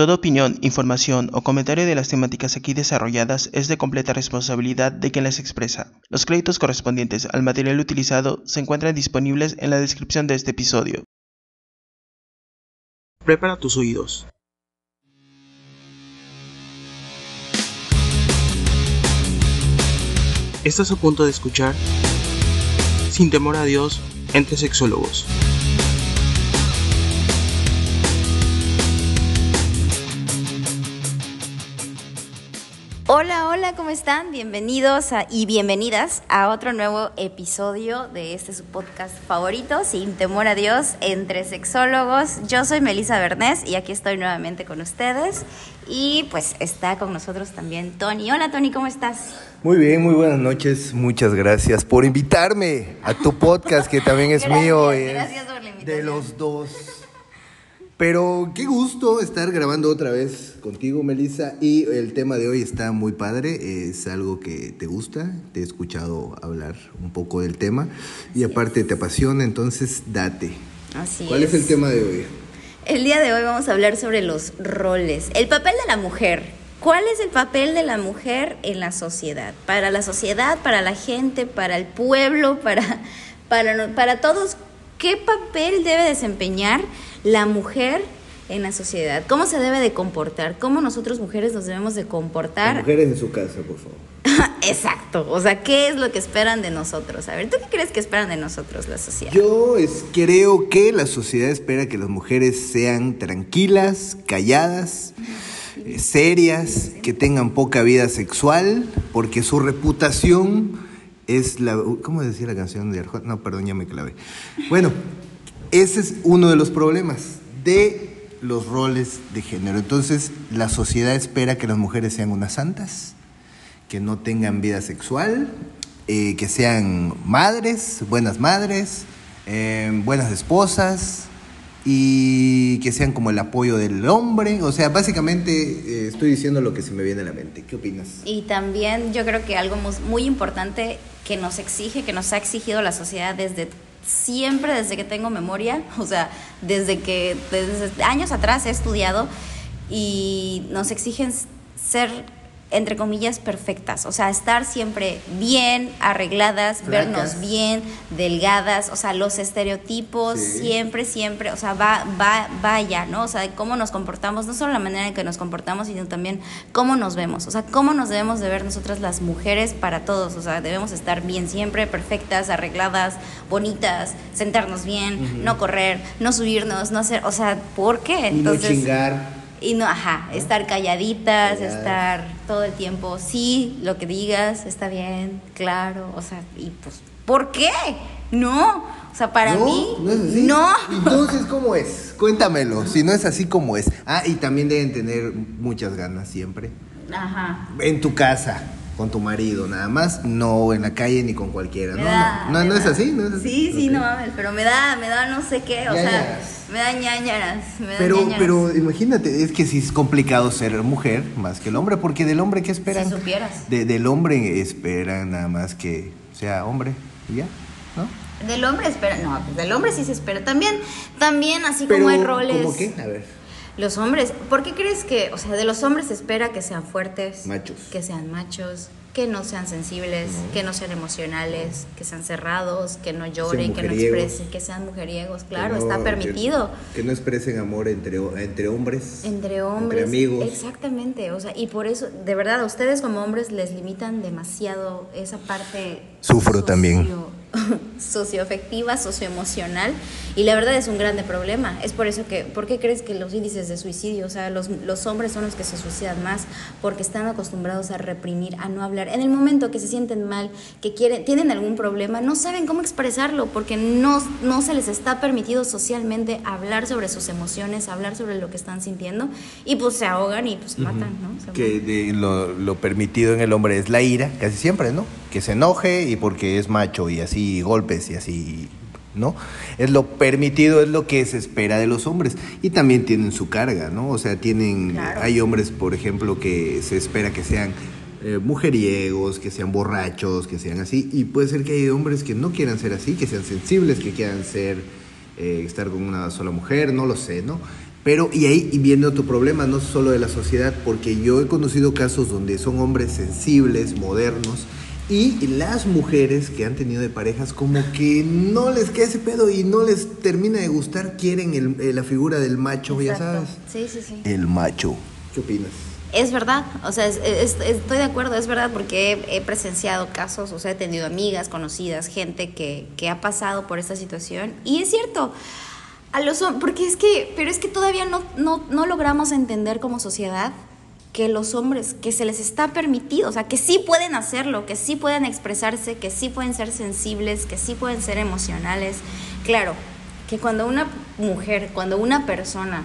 Toda opinión, información o comentario de las temáticas aquí desarrolladas es de completa responsabilidad de quien las expresa. Los créditos correspondientes al material utilizado se encuentran disponibles en la descripción de este episodio. Prepara tus oídos. Estás a punto de escuchar Sin temor a Dios entre sexólogos. Hola, ¿cómo están? Bienvenidos y bienvenidas a otro nuevo episodio de este su podcast favorito, Sin Temor a Dios, entre sexólogos. Yo soy Melissa Bernés y aquí estoy nuevamente con ustedes. Y pues está con nosotros también Tony. Hola Tony, ¿cómo estás? Muy bien, muy buenas noches. Muchas gracias por invitarme a tu podcast que también es mío. Gracias por la invitación. De los dos. Pero qué gusto estar grabando otra vez contigo, Melissa. Y el tema de hoy está muy padre. Es algo que te gusta. Te he escuchado hablar un poco del tema. Y aparte te apasiona, entonces date. Así ¿Cuál es el tema de hoy? El día de hoy vamos a hablar sobre los roles. El papel de la mujer. ¿Cuál es el papel de la mujer en la sociedad? Para la sociedad, para la gente, para el pueblo, para, para, para todos. ¿Qué papel debe desempeñar la mujer en la sociedad? ¿Cómo se debe de comportar? ¿Cómo nosotros mujeres nos debemos de comportar? Las mujeres en su casa, por favor. Exacto. O sea, ¿qué es lo que esperan de nosotros? A ver, ¿tú qué crees que esperan de nosotros la sociedad? Yo es, creo que la sociedad espera que las mujeres sean tranquilas, calladas, eh, serias, que tengan poca vida sexual, porque su reputación es la... ¿Cómo decía la canción de Arjona? No, perdón, ya me clavé. Bueno, ese es uno de los problemas de los roles de género. Entonces, la sociedad espera que las mujeres sean unas santas, que no tengan vida sexual, eh, que sean madres, buenas madres, eh, buenas esposas y que sean como el apoyo del hombre. O sea, básicamente eh, estoy diciendo lo que se me viene a la mente. ¿Qué opinas? Y también yo creo que algo muy importante que nos exige, que nos ha exigido la sociedad desde siempre, desde que tengo memoria, o sea, desde que desde años atrás he estudiado y nos exigen ser entre comillas perfectas, o sea, estar siempre bien arregladas, Flacas. vernos bien, delgadas, o sea, los estereotipos Sí. siempre, siempre, o sea, va, va, vaya, ¿no? O sea, cómo nos comportamos, no solo la manera en que nos comportamos, sino también cómo nos vemos, o sea, cómo nos debemos de ver nosotras las mujeres para todos, o sea, debemos estar bien siempre, perfectas, arregladas, bonitas, sentarnos bien, no correr, no subirnos, no hacer, o sea, ¿por qué? y no chingar. Y no, ajá, estar calladitas, Calladas. estar todo el tiempo, sí, lo que digas está bien, claro, o sea, y pues, ¿por qué? No, o sea, para ¿No? mí, ¿No es así? no. Entonces, ¿cómo es? Cuéntamelo, si no es así, ¿cómo es? Ah, y también deben tener muchas ganas siempre. Ajá. En tu casa, con tu marido, nada más, no en la calle ni con cualquiera. No, da- no, no, es así, ¿no es así? Sí, sí, no mames, pero me da, me da no sé qué, o sea, me da ñañaras, me da Pero, ñañaras. pero imagínate, es que sí es complicado ser mujer más que el hombre, porque del hombre, ¿qué esperan? Si supieras. De- del hombre esperan nada más que sea hombre, y ya, ¿no? Del hombre espera, no, pues del hombre sí se espera. También, también así Pero, como hay roles. ¿cómo qué? A ver. Los hombres, ¿por qué crees que, o sea, de los hombres se espera que sean fuertes, Machos. que sean machos, que no sean sensibles, que no sean emocionales, que sean cerrados, que no lloren, que no expresen, que sean mujeriegos? Claro, no- está permitido. Que, que no expresen amor entre, entre hombres. Entre hombres. Entre amigos. Exactamente, o sea, y por eso, de verdad, a ustedes como hombres les limitan demasiado esa parte. Sufro también. socioafectiva, socioemocional, y la verdad es un grande problema. Es por eso que, ¿por qué crees que los índices de suicidio, o sea, los, los hombres son los que se suicidan más? Porque están acostumbrados a reprimir, a no hablar. En el momento que se sienten mal, que quieren, tienen algún problema, no saben cómo expresarlo, porque no, no se les está permitido socialmente hablar sobre sus emociones, hablar sobre lo que están sintiendo, y pues se ahogan y pues matan, ¿no? Se Que de- lo, lo permitido en el hombre es la ira, casi siempre, ¿no? Que se enoje y porque es macho y así golpes y así, ¿no? Es lo permitido, es lo que se espera de los hombres. Y también tienen su carga, ¿no? O sea, tienen, Claro. hay hombres, por ejemplo, que se espera que sean eh, mujeriegos, que sean borrachos, que sean así. Y puede ser que hay hombres que no quieran ser así, que sean sensibles, que quieran ser, eh, estar con una sola mujer, no lo sé, ¿no? Pero, y ahí y viene otro problema, no solo de la sociedad, porque yo he conocido casos donde son hombres sensibles, modernos, y las mujeres que han tenido de parejas como que no les queda ese pedo y no les termina de gustar, quieren el- eh, la figura del macho, ya sabes. Sí, sí, sí. El macho. ¿Qué opinas? Es verdad, o sea, es- es- estoy de acuerdo, es verdad, porque he, he presenciado casos, o sea, he tenido amigas, conocidas, gente que, que ha pasado por esta situación. Y es cierto, a los porque es que, pero es que todavía no, no, no logramos entender como sociedad que los hombres, que se les está permitido, o sea, que sí pueden hacerlo, que sí pueden expresarse, que sí pueden ser sensibles, que sí pueden ser emocionales. Claro, que cuando una mujer, cuando una persona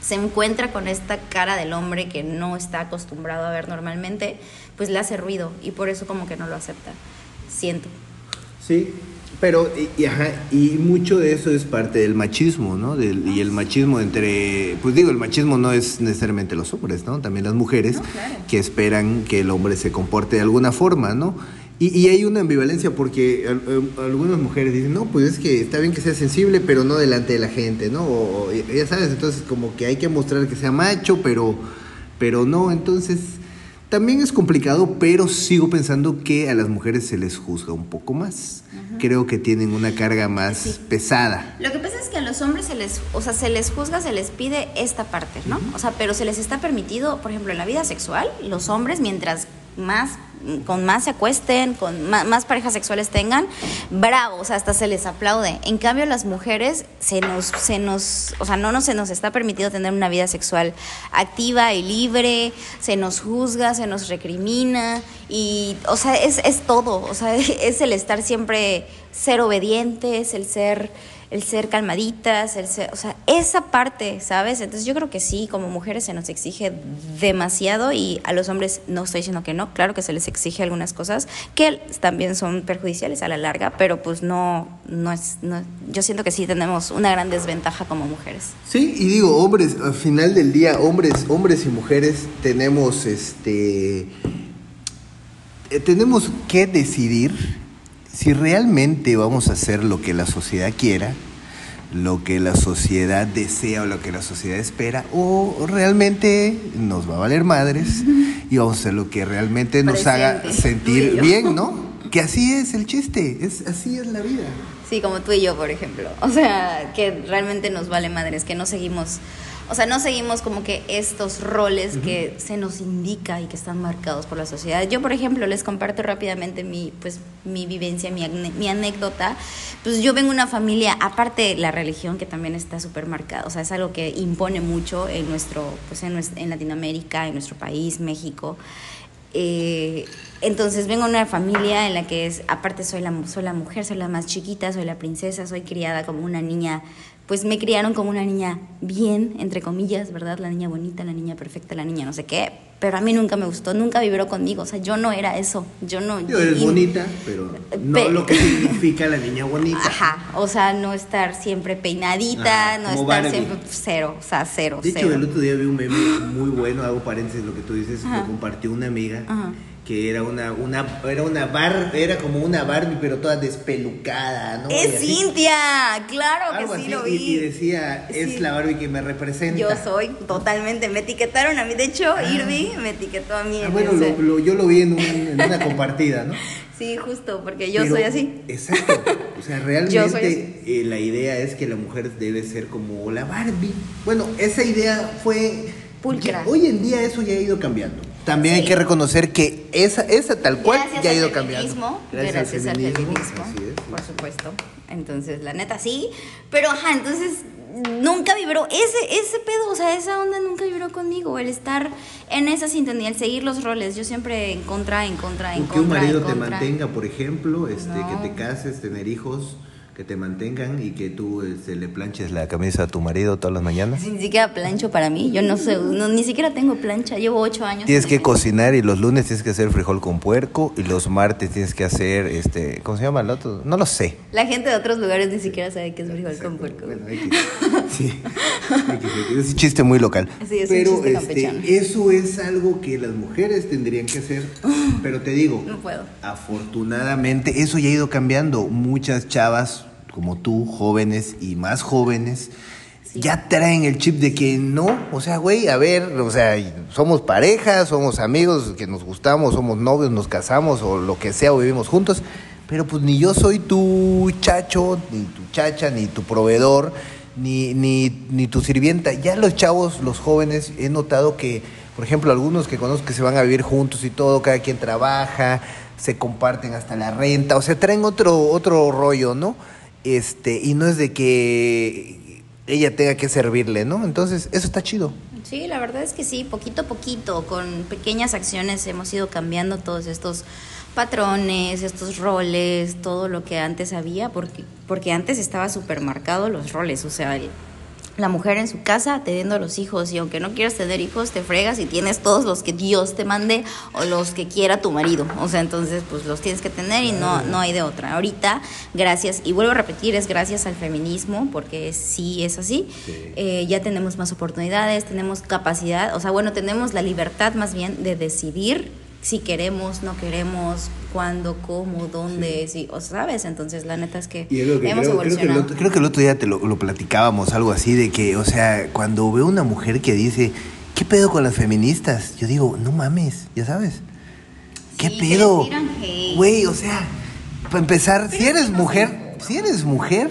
se encuentra con esta cara del hombre que no está acostumbrado a ver normalmente, pues le hace ruido y por eso como que no lo acepta. Siento. Sí, pero y, y, ajá, y mucho de eso es parte del machismo, ¿no? Del- y el machismo entre, pues digo, el machismo no es necesariamente los hombres, ¿no? También las mujeres No, claro. que esperan que el hombre se comporte de alguna forma, ¿no? Y, y hay una ambivalencia porque al- algunas mujeres dicen, no, pues es que está bien que sea sensible, pero no delante de la gente, ¿no? O, o, ya sabes, entonces como que hay que mostrar que sea macho, pero, pero no, entonces también es complicado, pero sigo pensando que a las mujeres se les juzga un poco más. Creo que tienen una carga más Sí. pesada. Lo que pasa es que a los hombres se les, o sea, se les juzga, se les pide esta parte, ¿no? O sea, pero se les está permitido, por ejemplo, en la vida sexual, los hombres mientras más con más se acuesten, con más, parejas sexuales tengan, bravo, o sea, hasta se les aplaude. En cambio, las mujeres se nos, se nos, o sea, no nos, se nos está permitido tener una vida sexual activa y libre, se nos juzga, se nos recrimina y, o sea, es, es todo, o sea, es el estar siempre ser obedientes, el ser el ser calmaditas, el ser, o sea, esa parte, ¿sabes? Entonces yo creo que sí, como mujeres se nos exige demasiado y a los hombres no estoy diciendo que no, claro que se les exige algunas cosas que también son perjudiciales a la larga, pero pues no, no es, no, yo siento que sí tenemos una gran desventaja como mujeres. Sí, y digo, hombres, al final del día, hombres, hombres y mujeres tenemos este eh, tenemos que decidir si realmente vamos a hacer lo que la sociedad quiera, lo que la sociedad desea o lo que la sociedad espera, o realmente nos va a valer madres y vamos a hacer lo que realmente nos haga sentir bien, ¿no? Que así es el chiste, es, así es la vida. Sí, como tú y yo, por ejemplo. O sea, que realmente nos vale madres, que no seguimos, o sea, no seguimos como que estos roles que se nos indica y que están marcados por la sociedad. Yo, por ejemplo, les comparto rápidamente mi, pues, mi vivencia, mi, mi anécdota. Pues yo vengo de una familia, aparte de la religión, que también está súper marcada, o sea, es algo que impone mucho en nuestro, pues en, en Latinoamérica, en nuestro país, México. Eh, entonces vengo de una familia en la que es, aparte soy la, soy la mujer, soy la más chiquita, soy la princesa, soy criada como una niña, pues me criaron como una niña bien, entre comillas, ¿verdad? La niña bonita, la niña perfecta, la niña no sé qué, pero a mí nunca me gustó, nunca vibró conmigo, o sea, yo no era eso, yo no... Digo, eres y- bonita, pero no Pe- lo que significa la niña bonita. Ajá, o sea, no estar siempre peinadita, Ajá, no estar Barbie. siempre cero, o sea, cero, De hecho, cero. el otro día vi un meme muy bueno, hago paréntesis lo que tú dices, Ajá. lo compartió una amiga Ajá. Que era una, una, era una bar, era como una Barbie, pero toda despelucada, Es Cintia, claro algo que sí así, lo vi. Y, decía, es Sí. la Barbie que me representa. Yo soy totalmente, me etiquetaron a mí, de hecho, Irvi me etiquetó a mí. Ah, en bueno, lo- lo- yo lo vi en, un- en una compartida, ¿no? Sí, justo, porque yo Pero- soy así. Exacto. O sea, realmente eh, la idea es que la mujer debe ser como la Barbie. Bueno, esa idea fue... Pulcra. ya- Hoy en día eso ya ha ido cambiando. También hay Sí. que reconocer que esa, esa tal cual Gracias ya ha ido feminismo, cambiando. Gracias, al feminismo, así es. por supuesto. Entonces, la neta sí. Pero, ajá, entonces nunca vibró ese, ese pedo, o sea, esa onda nunca vibró conmigo. El estar en esa sintonía, el seguir los roles. Yo siempre en contra, en contra, en O que un contra. marido te contra. mantenga, por ejemplo, este, No. que te cases, tener hijos, que te mantengan y que tú este, le planches la camisa a tu marido todas las mañanas. Ni siquiera plancho para mí. Yo no sé, no, ni siquiera tengo plancha. Llevo ocho años. Tienes que cocinar y los lunes tienes que hacer frijol con puerco y los martes tienes que hacer, este, ¿cómo se llama el otro? No lo sé. La gente de otros lugares ni siquiera sabe qué es frijol con puerco. Bueno, hay que- sí, hay que- es un chiste muy local. Sí, es un pero chiste este, eso es algo que las mujeres tendrían que hacer. Pero te digo, No puedo. afortunadamente eso ya ha ido cambiando. Muchas chavas como tú, jóvenes y más jóvenes, ya traen el chip de que no, o sea, güey, a ver, o sea, somos parejas, somos amigos, que nos gustamos, somos novios, nos casamos o lo que sea, o vivimos juntos, pero pues ni yo soy tu chacho, ni tu chacha, ni tu proveedor, ni, ni, ni tu sirvienta. Ya los chavos, los jóvenes, he notado que, por ejemplo, algunos que conozco que se van a vivir juntos y todo, cada quien trabaja, se comparten hasta la renta, o sea, traen otro, otro rollo, ¿no? Este, y no es de que ella tenga que servirle, ¿no? Entonces, eso está chido. Sí, la verdad es que sí, poquito a poquito, con pequeñas acciones hemos ido cambiando todos estos patrones, estos roles, todo lo que antes había, porque, porque antes estaba supermercado los roles, o sea, la mujer en su casa teniendo los hijos. Y aunque no quieras tener hijos te fregas y tienes todos los que Dios te mande o los que quiera tu marido. O sea entonces pues los tienes que tener y no no hay de otra. Ahorita gracias y vuelvo a repetir es gracias al feminismo porque sí es así. Eh, ya tenemos más oportunidades tenemos capacidad o sea bueno tenemos la libertad más bien de decidir si queremos, no queremos, cuándo, cómo, dónde, sí. o sabes, entonces la neta es que, hemos creo, creo, que el otro, creo que el otro día te lo, lo, platicábamos, algo así, de que, o sea, cuando veo una mujer que dice, ¿qué pedo con las feministas? Yo digo, no mames, ya sabes. ¿Qué Sí, pedo? Güey, o sea, para empezar, si eres mujer, si eres mujer,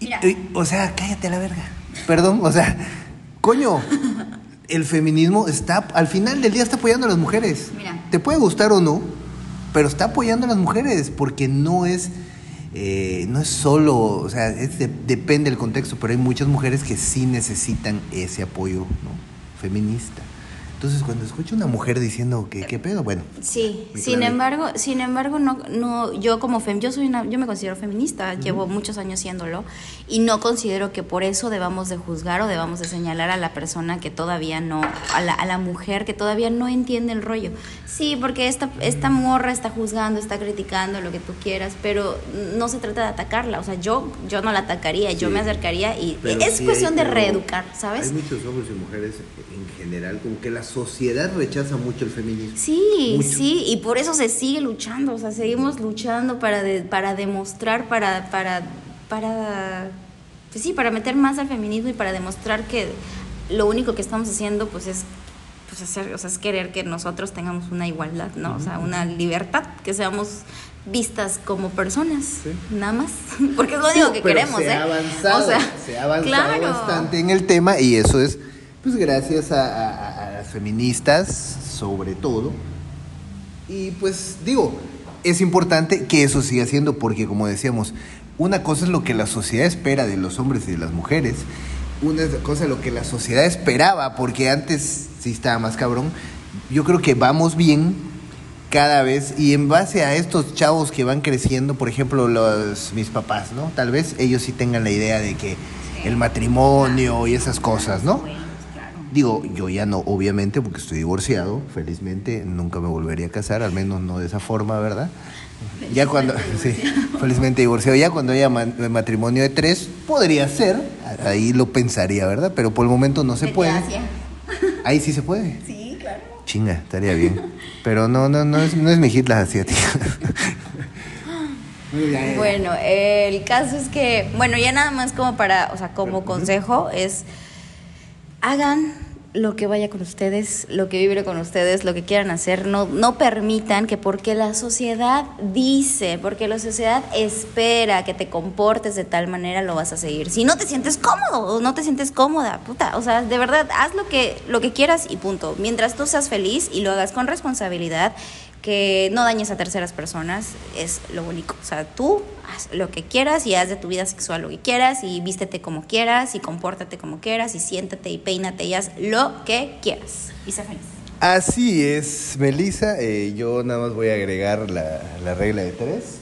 y- o sea, cállate a la verga. Perdón, o sea, coño, el feminismo está, al final del día está apoyando a las mujeres. Mira. Te puede gustar o no, pero está apoyando a las mujeres porque no es, eh, no es solo, o sea, es de- depende del contexto, pero hay muchas mujeres que sí necesitan ese apoyo ¿no? feminista. Entonces, cuando escucho una mujer diciendo que qué pedo, bueno, Sí, sin clavé. embargo, sin embargo no, no, yo como fem, yo soy una, yo me considero feminista, llevo muchos años siéndolo y no considero que por eso debamos de juzgar o debamos de señalar a la persona que todavía no, a la, a la mujer que todavía no entiende el rollo. Sí, porque esta, esta morra está juzgando, está criticando lo que tú quieras, pero no se trata de atacarla, o sea, yo, yo no la atacaría, yo me acercaría y es cuestión de reeducar, ¿sabes? Hay muchos hombres y mujeres en general, como que la sociedad rechaza mucho el feminismo. Sí, Mucho. sí, y por eso se sigue luchando, o sea, seguimos luchando para, de- para demostrar, para, para, para, pues sí, para meter más al feminismo y para demostrar que lo único que estamos haciendo, pues es, pues hacer, o sea, es querer que nosotros tengamos una igualdad, ¿no? O sea, una libertad, que seamos vistas como personas, nada más, porque es lo único que Pero queremos, se ¿eh? ha avanzado, o sea, se ha avanzado claro. bastante en el tema y eso es pues gracias a, a- feministas sobre todo. Y pues digo es importante que eso siga siendo porque como decíamos una cosa es lo que la sociedad espera de los hombres y de las mujeres una cosa es lo que la sociedad esperaba porque antes sí estaba más cabrón. Yo creo que vamos bien cada vez y en base a estos chavos que van creciendo, por ejemplo, los mis papás, ¿no? Tal vez ellos sí tengan la idea de que el matrimonio y esas cosas, ¿no? Digo, yo ya no, obviamente, porque estoy divorciado, felizmente nunca me volvería a casar, al menos no de esa forma, ¿verdad? Ya cuando, sí, felizmente divorciado, ya cuando haya ma- matrimonio de tres, podría ser, ahí lo pensaría, ¿verdad? Pero por el momento no se puede. Ahí sí se puede. Sí, claro. Chinga, estaría bien. Pero no, no, no es, no es mi hit la asiática. Bueno, el caso es que, bueno, ya nada más como para, o sea, como consejo es, hagan lo que vaya con ustedes, lo que vibre con ustedes, lo que quieran hacer, no, no permitan que porque la sociedad dice, porque la sociedad espera que te comportes de tal manera, lo vas a seguir. Si no te sientes cómodo o no te sientes cómoda, puta, o sea, de verdad, haz lo que, lo que quieras y punto. Mientras tú seas feliz y lo hagas con responsabilidad, que no dañes a terceras personas es lo único. O sea, tú haz lo que quieras y haz de tu vida sexual lo que quieras y vístete como quieras y compórtate como quieras y siéntate y peínate y haz lo que quieras. Y sé feliz. Así es, Melissa. Eh, yo nada más voy a agregar la, la regla de tres,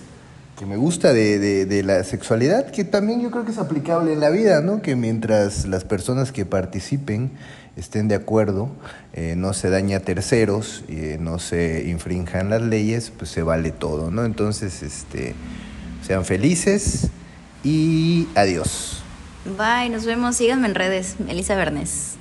que me gusta de, de- de la sexualidad, que también yo creo que es aplicable en la vida, ¿no? Que mientras las personas que participen estén de acuerdo, eh, no se daña a terceros, eh, no se infrinjan las leyes, pues se vale todo, ¿no? Entonces, este, sean felices y adiós. Bye, nos vemos. Síganme en redes. Elisa Bernés.